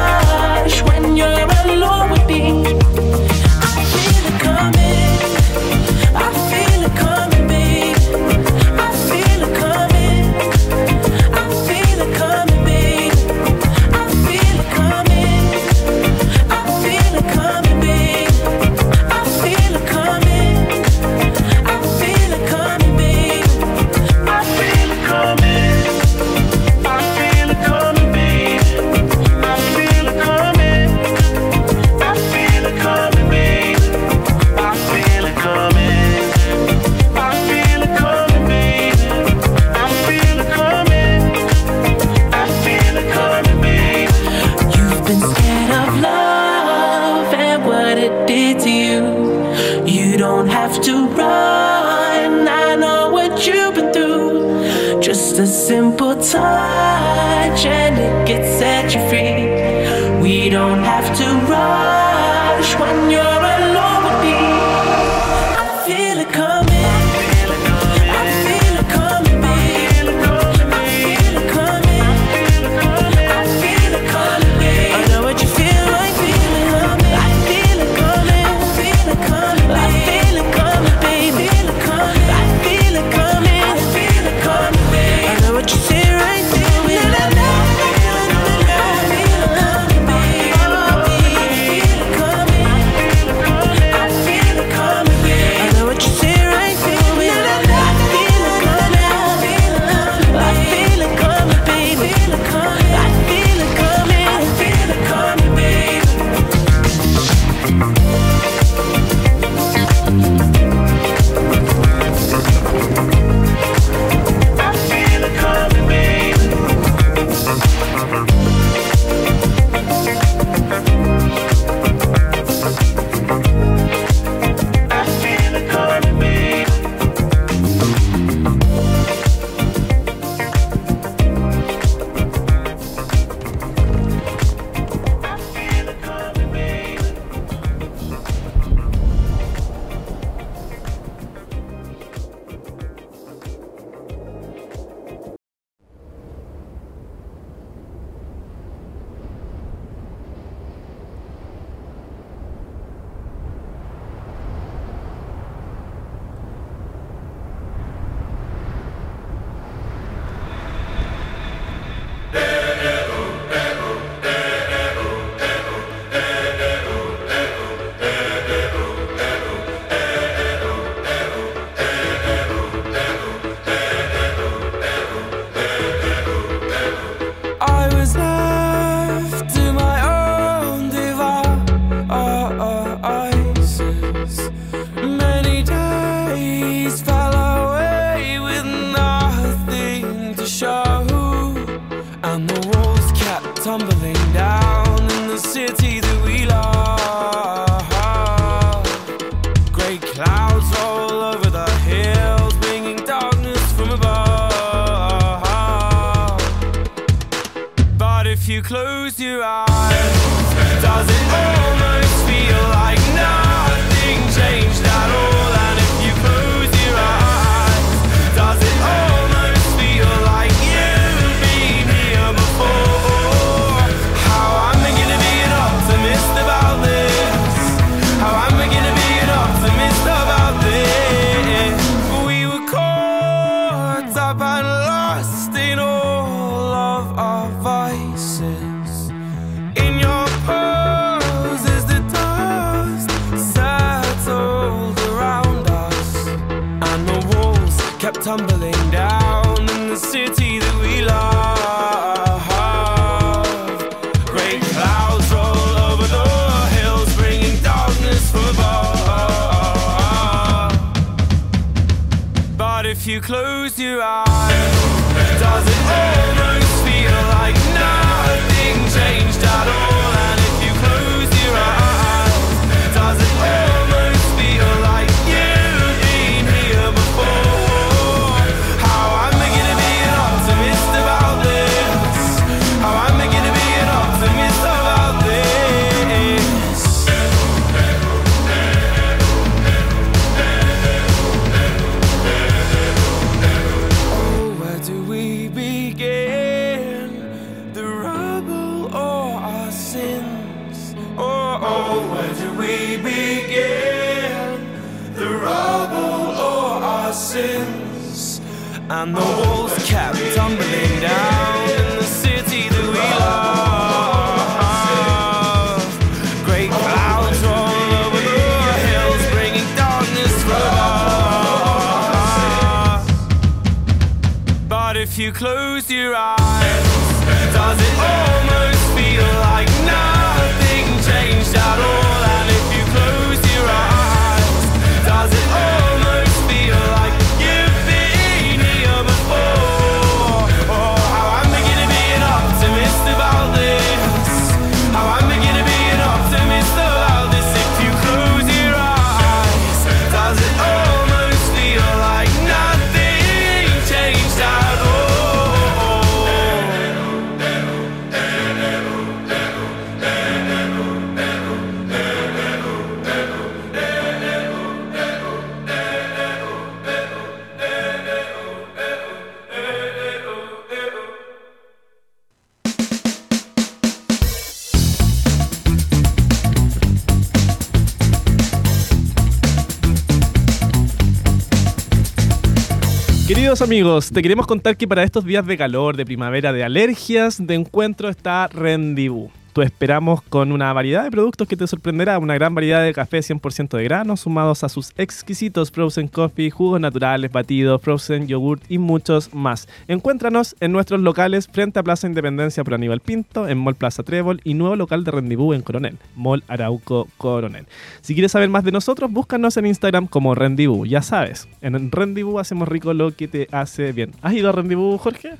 Amigos, te queremos contar que para estos días de calor, de primavera, de alergias, de encuentro está Rendezvous. Tú esperamos con una variedad de productos que te sorprenderá, una gran variedad de café 100% de grano, sumados a sus exquisitos frozen coffee, jugos naturales, batidos, frozen yogurt y muchos más. Encuéntranos en nuestros locales frente a Plaza Independencia por Aníbal Pinto, en Mall Plaza Trébol y nuevo local de Rendezvous en Coronel, Mall Arauco Coronel. Si quieres saber más de nosotros, búscanos en Instagram como Rendezvous. Ya sabes, en Rendezvous hacemos rico lo que te hace bien. ¿Has ido a Rendezvous, Jorge?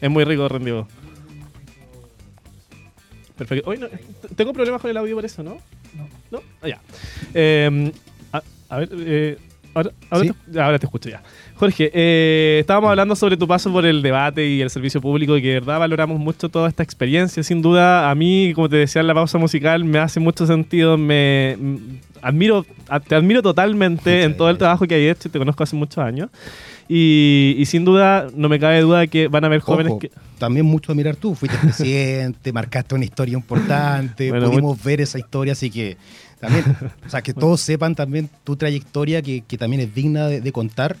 Es muy rico Rendezvous. Perfecto. Hoy no- tengo problemas con el audio por eso, ¿no? No. ¿No? Ah, ya. Eh, a, a ver, eh, ahora, ahora, ¿Sí? te, ahora te escucho ya. Jorge, eh, estábamos hablando sobre tu paso por el debate y el servicio público y que de verdad valoramos mucho toda esta experiencia. Sin duda, a mí, como te decía en la pausa musical, me hace mucho sentido. Me admiro, te admiro totalmente Muchas en todo el trabajo que hay hecho. Te conozco hace muchos años. Y, y sin duda, no me cabe duda de que van a haber jóvenes Ojo, que. también mucho a mirar tú. Fuiste presidente, marcaste una historia importante, Bueno, pudimos ver esa historia, así que también, o sea, que todos sepan también tu trayectoria, que, que también es digna de, de contar.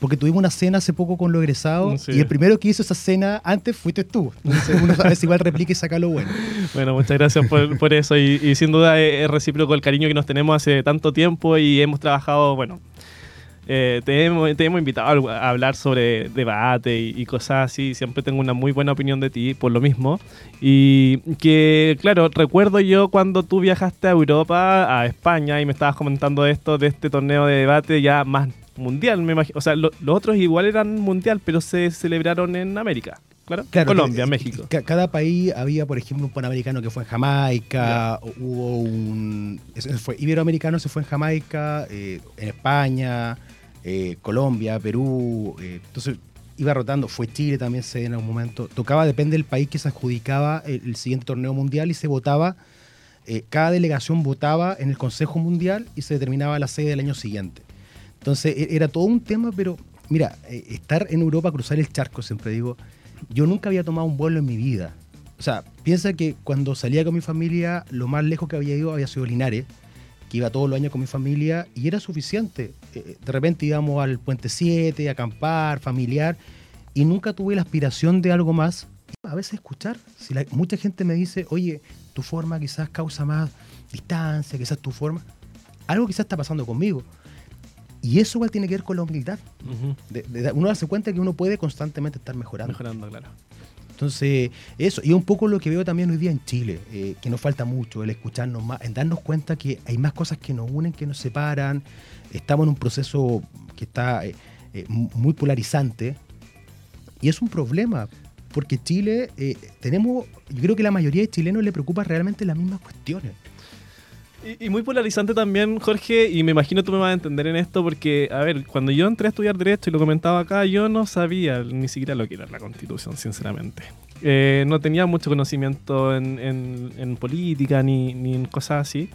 Porque tuvimos una cena hace poco con los egresados Sí. y el primero que hizo esa cena antes fuiste tú. Entonces uno a veces igual replica y saca lo bueno. Bueno, muchas gracias por, por eso y, y sin duda es, es recíproco el cariño que nos tenemos hace tanto tiempo y hemos trabajado, bueno, eh, te, hemos, te hemos invitado a hablar sobre debate y, y cosas así, siempre tengo una muy buena opinión de ti por lo mismo y que, claro, recuerdo yo cuando tú viajaste a Europa, a España y me estabas comentando esto, de este torneo de debate ya más mundial, me imagino, o sea, lo- los otros igual eran mundial, pero se celebraron en América. claro. Claro, Colombia, que- México. ca- cada país había, por ejemplo, un panamericano que fue en Jamaica, o- hubo un. fue iberoamericano, se fue en Jamaica, eh, en España, eh, Colombia, Perú. eh, entonces iba rotando. Fue Chile también se en algún momento. Tocaba, depende del país que se adjudicaba el, siguiente torneo mundial y se votaba. eh, cada delegación votaba en el Consejo Mundial y se determinaba la sede del año siguiente. Entonces e- era todo un tema, pero mira, estar en Europa, cruzar el charco, siempre digo, yo nunca había tomado un vuelo en mi vida. O sea, piensa que cuando salía con mi familia, lo más lejos que había ido había sido Linares, que iba todos los años con mi familia y era suficiente. Eh, De repente íbamos al Puente 7, a acampar, familiar, y nunca tuve la aspiración de algo más. A veces escuchar, si la- mucha gente me dice, oye, tu forma quizás causa más distancia, quizás tu forma, algo quizás está pasando conmigo. Y eso igual tiene que ver con la humildad. De uno darse cuenta que uno puede constantemente estar mejorando. Mejorando, claro. Entonces, eso, y un poco lo que veo también hoy día en Chile, eh, que nos falta mucho, el escucharnos más, en darnos cuenta que hay más cosas que nos unen, que nos separan. Estamos en un proceso que está eh, eh, mu- muy polarizante y es un problema, porque Chile, tenemos, yo creo que la mayoría de chilenos le preocupa realmente las mismas cuestiones. Y, y muy polarizante también, Jorge, y me imagino tú me vas a entender en esto porque, a ver, cuando yo entré a estudiar Derecho y lo comentaba acá, yo no sabía ni siquiera lo que era la Constitución, sinceramente. Eh, no tenía mucho conocimiento en, en- en política ni, ni en cosas así.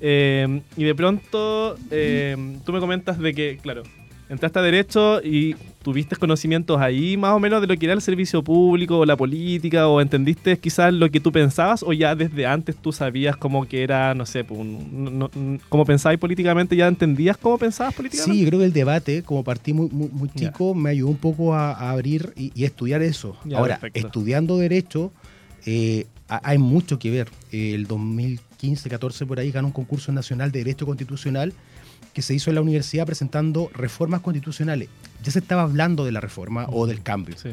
Eh, y de pronto eh, tú me comentas de que, claro, entraste a Derecho y tuviste conocimientos ahí más o menos de lo que era el servicio público o la política o entendiste quizás lo que tú pensabas o ya desde antes tú sabías como que era, no sé, pues, un- no- no- cómo pensabas políticamente, ya entendías cómo pensabas políticamente. Sí, creo que el debate, como partí muy, muy, chico, me ayudó un poco a, a abrir y, estudiar eso. Ahora, perfecto. estudiando Derecho, eh, ha- hay mucho que ver. El 2015-14 por ahí ganó un concurso nacional de Derecho Constitucional que se hizo en la universidad presentando reformas constitucionales. Ya se estaba hablando de la reforma o del cambio. Sí.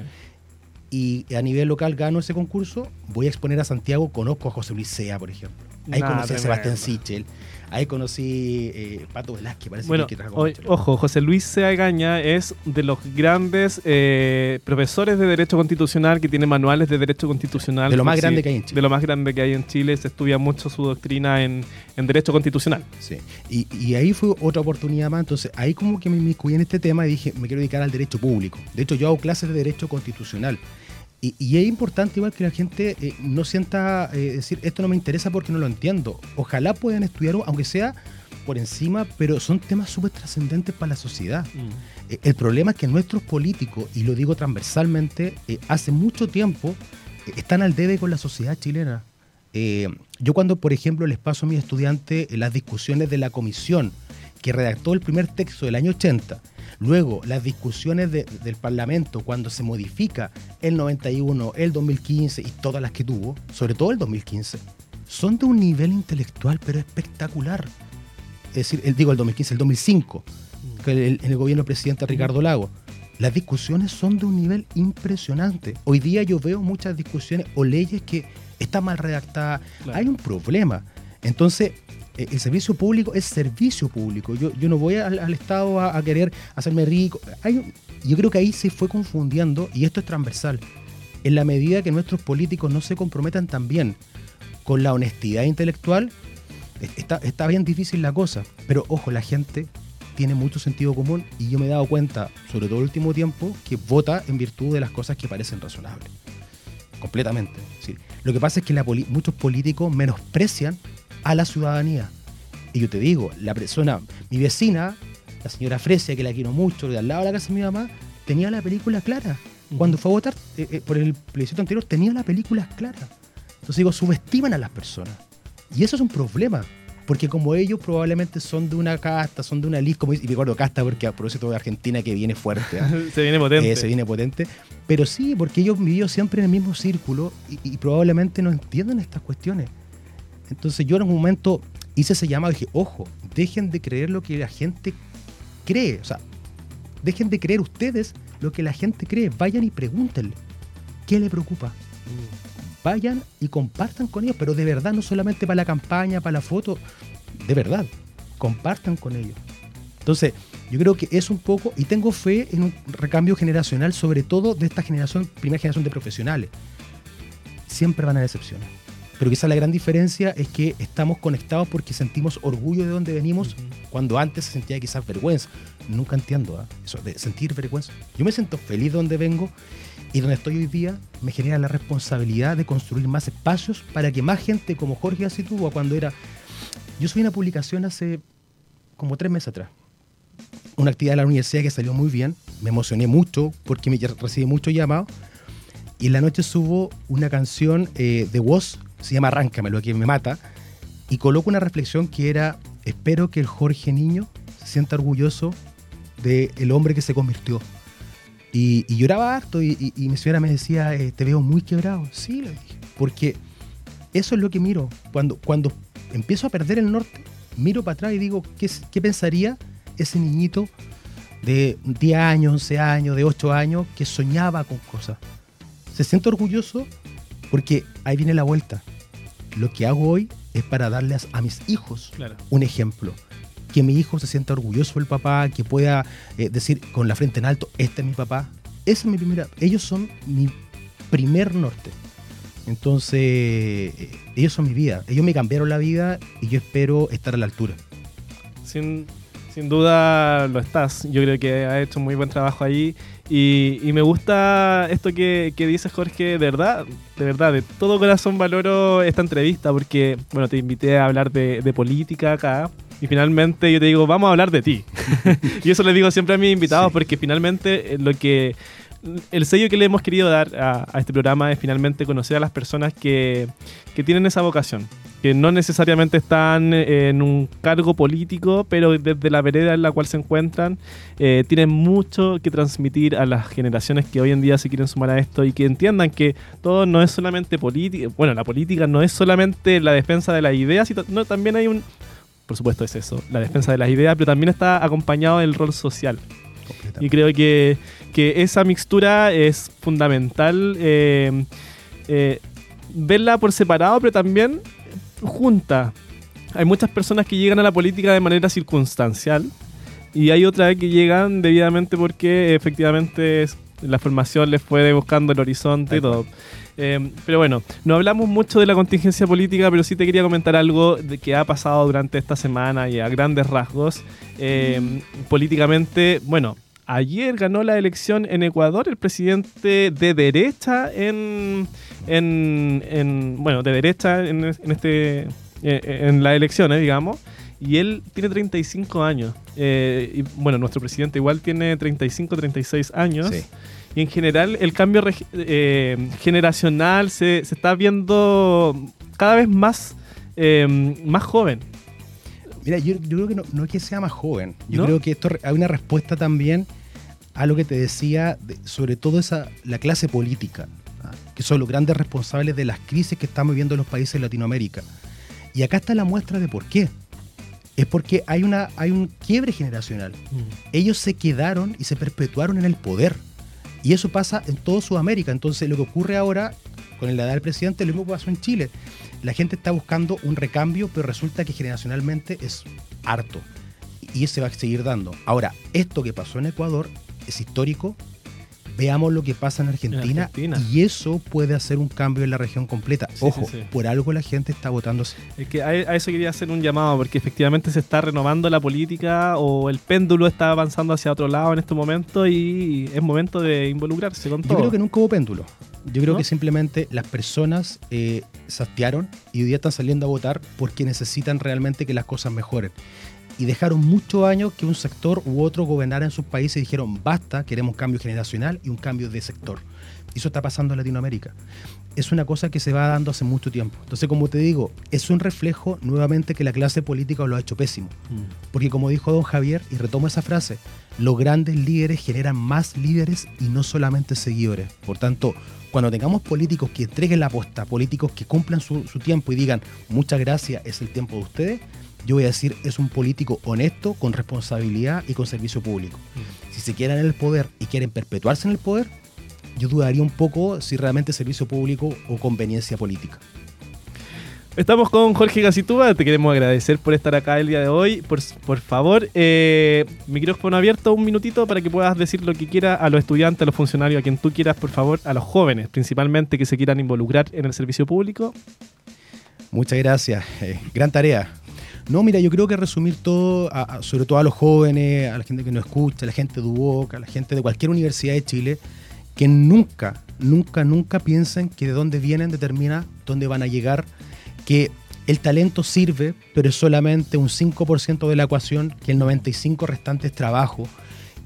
Y a nivel local gano ese concurso, voy a exponer a Santiago, conozco a José Luis Sea, por ejemplo. Ahí Nah, conocí a Sebastián. Sichel, ahí conocí eh, Pato Velázquez, parece Bueno, que, que trajo o- mucho. ojo, José Luis Seagaña es de los grandes eh, profesores de Derecho Constitucional que tiene manuales de Derecho Constitucional. De lo más si- grande que hay en Chile. De lo más grande que hay en Chile. Se estudia mucho su doctrina en, en Derecho Constitucional. Sí. Y, y ahí fue otra oportunidad más. Entonces, ahí como que me inmiscuí en este tema y dije, me quiero dedicar al derecho público. De hecho, yo hago clases de derecho constitucional. Y, y es importante igual que la gente eh, no sienta eh, decir, esto no me interesa porque no lo entiendo. Ojalá puedan estudiar, aunque sea por encima, pero son temas súper trascendentes para la sociedad. Eh, El problema es que nuestros políticos, y lo digo transversalmente, eh, hace mucho tiempo están al debe con la sociedad chilena. Yo cuando, por ejemplo, les paso a mis estudiantes las discusiones de la comisión que redactó el primer texto del año 80, luego las discusiones de- del Parlamento cuando se modifica el 91, el 2015 y todas las que tuvo, sobre todo el 2015, son de un nivel intelectual pero espectacular. Es decir, el, digo el 2015, el 2005, que el- en el gobierno del presidente Ricardo Lago. Las discusiones son de un nivel impresionante. Hoy día yo veo muchas discusiones o leyes que están mal redactadas. Claro. Hay un problema. Entonces, el servicio público es servicio público. Yo, no voy al, Estado a, querer hacerme rico. Yo creo que ahí se fue confundiendo, y esto es transversal, en la medida que nuestros políticos no se comprometan también con la honestidad intelectual, eh, está, bien difícil la cosa. Pero ojo, la gente tiene mucho sentido común y yo me he dado cuenta, sobre todo el último tiempo, que vota en virtud de las cosas que parecen razonables. Completamente. Lo que pasa es que muchos políticos menosprecian a la ciudadanía. Y yo te digo, la persona, mi vecina, la señora Fresia, que la quiero mucho, de al lado de la casa de mi mamá, tenía la película clara. Cuando fue a votar eh, eh, por el plebiscito anterior, tenía la película clara. Entonces digo, subestiman a las personas. Y eso es un problema. Porque como ellos probablemente son de una casta, son de una lista, como dice- y me acuerdo casta porque a propósito de Argentina que viene fuerte. ¿ah? Se viene potente. Eh, se viene potente. Pero sí, porque ellos vivido siempre en el mismo círculo y, y probablemente no entienden estas cuestiones. Entonces yo en un momento hice ese llamado y dije, ojo, dejen de creer lo que la gente cree. O sea, dejen de creer ustedes lo que la gente cree. Vayan y pregúntenle. ¿Qué le preocupa? Vayan y compartan con ellos, pero de verdad, no solamente para la campaña, para la foto, de verdad, compartan con ellos. Entonces, yo creo que es un poco, y tengo fe en un recambio generacional, sobre todo de esta generación, primera generación de profesionales. Siempre van a haber excepciones. Pero quizá la gran diferencia es que estamos conectados porque sentimos orgullo de donde venimos, cuando antes se sentía quizás vergüenza. Nunca entiendo ¿ah? eso de sentir vergüenza. Yo me siento feliz de donde vengo y donde estoy hoy día me genera la responsabilidad de construir más espacios para que más gente como Jorge así tuvo cuando era... Yo subí una publicación hace como tres meses atrás. Una actividad de la universidad que salió muy bien. Me emocioné mucho porque me recibí muchos llamados. Y en la noche subo una canción eh, de Woz se llama Arráncame, lo que me mata, y coloco una reflexión que era, espero que el Jorge niño se sienta orgulloso del hombre que se convirtió. Y, lloraba harto y, mi señora me decía, eh, te veo muy quebrado. Sí, dije, porque eso es lo que miro. Cuando, cuando empiezo a perder el norte, miro para atrás y digo, ¿qué, qué pensaría ese niñito de 10 años, 11 años, de 8 años, que soñaba con cosas? Se siente orgulloso porque ahí viene la vuelta lo que hago hoy es para darles a mis hijos un ejemplo. Que mi hijo se sienta orgulloso del papá, que pueda eh, decir con la frente en alto, este es mi papá. Esa es mi primera. Ellos son mi primer norte. Entonces, eh, ellos son mi vida. Ellos me cambiaron la vida y yo espero estar a la altura. Sin, sin duda lo estás. Yo creo que has hecho muy buen trabajo ahí. Y, me gusta esto que, que dices, Jorge, de verdad, de verdad, de todo corazón valoro esta entrevista porque, bueno, te invité a hablar de, política acá. Y finalmente yo te digo, vamos a hablar de ti. y eso le digo siempre a mis invitados porque finalmente eh, lo que el sello que le hemos querido dar a, este programa es finalmente conocer a las personas que, que, tienen esa vocación, que no necesariamente están en un cargo político, pero desde la vereda en la cual se encuentran, eh, tienen mucho que transmitir a las generaciones que hoy en día se quieren sumar a esto y que entiendan que todo no es solamente política, bueno, la política no es solamente la defensa de las ideas, sino también hay un, por supuesto es eso, la defensa de las ideas, pero también está acompañado del rol social. Y creo que, que, esa mixtura es fundamental. Eh, eh, verla por separado, pero también junta. Hay muchas personas que llegan a la política de manera circunstancial y hay otras que llegan debidamente porque efectivamente la formación les fue buscando el horizonte y todo. Eh, pero bueno, no hablamos mucho de la contingencia política, pero sí te quería comentar algo de que ha pasado durante esta semana y a grandes rasgos. Eh, políticamente, bueno, ayer ganó la elección en Ecuador el presidente de derecha en, en, bueno, de derecha en, este en las elecciones, digamos. Y él tiene 35 años. Eh, y bueno, nuestro presidente igual tiene 35, 36 años. Y en general el cambio eh, generacional se, está viendo cada vez más, eh, más joven. Mira, yo, creo que no, es que sea más joven. Yo creo que esto hay una respuesta también a lo que te decía, sobre todo esa, la clase política, ¿ah? que son los grandes responsables de las crisis que estamos viviendo en los países de Latinoamérica. Y acá está la muestra de por qué. Es porque hay, una, hay un quiebre generacional. Mm. Ellos se quedaron y se perpetuaron en el poder. Y eso pasa en toda Sudamérica. Entonces lo que ocurre ahora con la edad del presidente, lo mismo pasó en Chile. La gente está buscando un recambio, pero resulta que generacionalmente es harto. Y se va a seguir dando. Ahora, esto que pasó en Ecuador es histórico, veamos lo que pasa en Argentina, y eso puede hacer un cambio en la región completa. Ojo, por algo la gente está votando. Es que a, eso quería hacer un llamado, porque efectivamente se está renovando la política o el péndulo está avanzando hacia otro lado en este momento y es momento de involucrarse con todo. Yo creo que nunca hubo péndulo. Yo creo que simplemente las personas eh, sastearon y hoy día están saliendo a votar porque necesitan realmente que las cosas mejoren y dejaron muchos años que un sector u otro gobernara en sus países y dijeron, basta, queremos un cambio generacional y un cambio de sector. Y eso está pasando en Latinoamérica. Es una cosa que se va dando hace mucho tiempo. Entonces, como te digo, es un reflejo nuevamente que la clase política lo ha hecho pésimo. Mm. Porque como dijo don Javier, y retomo esa frase, los grandes líderes generan más líderes y no solamente seguidores. Por tanto, cuando tengamos políticos que entreguen la aposta, políticos que cumplan su, su tiempo y digan, muchas gracias, es el tiempo de ustedes, yo voy a decir, es un político honesto, con responsabilidad y con servicio público. Mm. Si se quieren en el poder y quieren perpetuarse en el poder, yo dudaría un poco si realmente es servicio público o conveniencia política. Estamos con Jorge Gacitúa, te queremos agradecer por estar acá el día de hoy. Por, por favor, eh, micrófono abierto un minutito para que puedas decir lo que quieras a los estudiantes, a los funcionarios, a quien tú quieras, por favor, a los jóvenes, principalmente que se quieran involucrar en el servicio público. Muchas gracias, eh, gran tarea. No, mira, yo creo que resumir todo, a- a- sobre todo a los jóvenes, a la gente que nos escucha, a la gente de UOC, a la gente de cualquier universidad de Chile, que nunca, nunca, nunca piensen que de dónde vienen determina dónde van a llegar, que el talento sirve, pero es solamente un 5% de la ecuación, que el 95% restante es trabajo,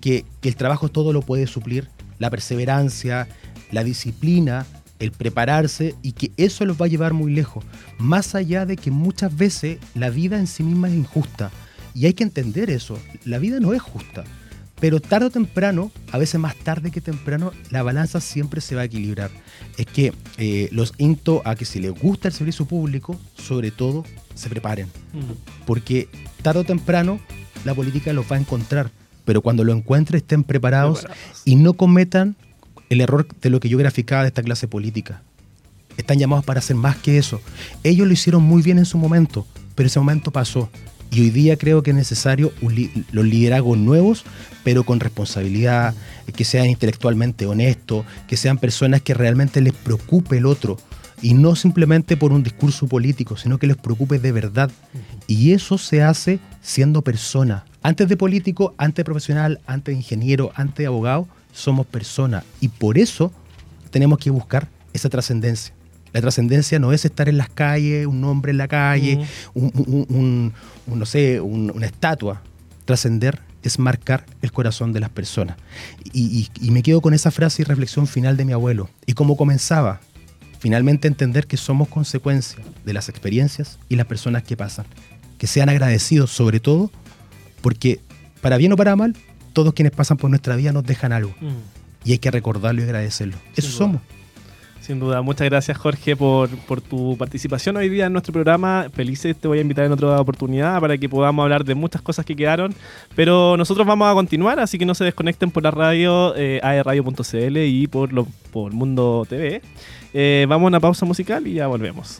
que, que el trabajo todo lo puede suplir, la perseverancia, la disciplina, el prepararse y que eso los va a llevar muy lejos. Más allá de que muchas veces la vida en sí misma es injusta. Y hay que entender eso. La vida no es justa. Pero tarde o temprano, a veces más tarde que temprano, la balanza siempre se va a equilibrar. Es que eh, los insto a que si les gusta el servicio público, sobre todo, se preparen. Porque tarde o temprano la política los va a encontrar. Pero cuando lo encuentren estén preparados Preparados. y no cometan el error de lo que yo graficaba de esta clase política. Están llamados para hacer más que eso. Ellos lo hicieron muy bien en su momento, pero ese momento pasó. Y hoy día creo que es necesario un li- los liderazgos nuevos, pero con responsabilidad, que sean intelectualmente honestos, que sean personas que realmente les preocupe el otro. Y no simplemente por un discurso político, sino que les preocupe de verdad. Y eso se hace siendo persona. Antes de político, antes de profesional, antes de ingeniero, antes de abogado, somos personas. Y por eso tenemos que buscar esa trascendencia. La trascendencia no es estar en las calles, un nombre en la calle, un, un- un- un, no sé, un- una estatua. Trascender es marcar el corazón de las personas. Y, y- y me quedo con esa frase y reflexión final de mi abuelo. Y como comenzaba, finalmente entender que somos consecuencia de las experiencias y las personas que pasan. Que sean agradecidos sobre todo, porque para bien o para mal, todos quienes pasan por nuestra vida nos dejan algo. Y hay que recordarlo y agradecerlo. Eso duda. somos. Sin duda, muchas gracias Jorge por, por tu participación hoy día en nuestro programa. Felices, te voy a invitar en otra oportunidad para que podamos hablar de muchas cosas que quedaron. Pero nosotros vamos a continuar, así que no se desconecten por la radio, eh, aerradio.cl y por, lo, por Mundo TV. Eh, vamos a una pausa musical y ya volvemos.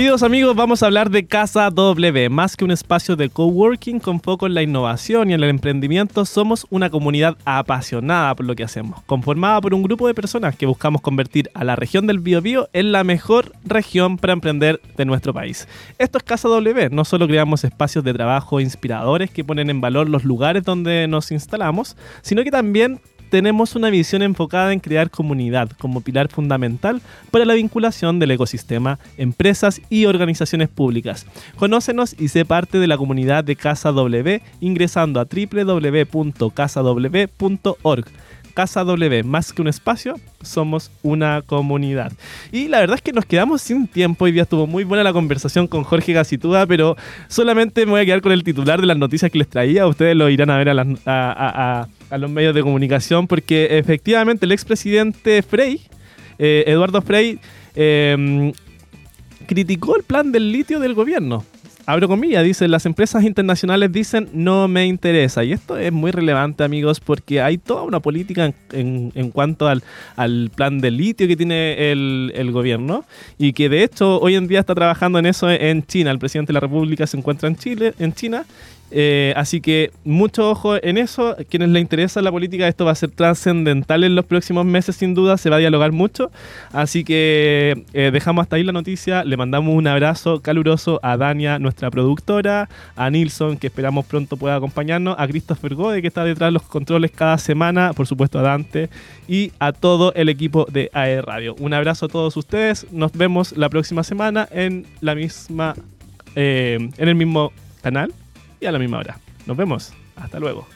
Queridos amigos, vamos a hablar de Casa W. Más que un espacio de coworking con foco en la innovación y en el emprendimiento, somos una comunidad apasionada por lo que hacemos, conformada por un grupo de personas que buscamos convertir a la región del Biobío en la mejor región para emprender de nuestro país. Esto es Casa W. No solo creamos espacios de trabajo inspiradores que ponen en valor los lugares donde nos instalamos, sino que también tenemos una visión enfocada en crear comunidad como pilar fundamental para la vinculación del ecosistema, empresas y organizaciones públicas. Conócenos y sé parte de la comunidad de Casa W ingresando a www.casaw.org. Casa W, más que un espacio, somos una comunidad. Y la verdad es que nos quedamos sin tiempo. Hoy día estuvo muy buena la conversación con Jorge Gacitúa, pero solamente me voy a quedar con el titular de las noticias que les traía. Ustedes lo irán a ver a, las- a- a- a- a los medios de comunicación, porque efectivamente el expresidente Frey, eh, Eduardo Frey, eh, criticó el plan del litio del gobierno. Abro comillas, dice, las empresas internacionales dicen no me interesa. Y esto es muy relevante, amigos, porque hay toda una política en, en- en cuanto al, al plan del litio que tiene el, el gobierno y que de hecho hoy en día está trabajando en eso en China. El presidente de la República se encuentra en Chile, en China. Eh, así que mucho ojo en eso. Quienes les interesa la política, esto va a ser trascendental en los próximos meses, sin duda. Se va a dialogar mucho. Así que eh, dejamos hasta ahí la noticia. Le mandamos un abrazo caluroso a Dania, nuestra productora, a Nilsson, que esperamos pronto pueda acompañarnos, a Christopher Gode, que está detrás de los controles cada semana, por supuesto a Dante, y a todo el equipo de AE Radio. Un abrazo a todos ustedes. Nos vemos la próxima semana en la misma, eh, en el mismo canal y a la misma hora. Nos vemos. Hasta luego.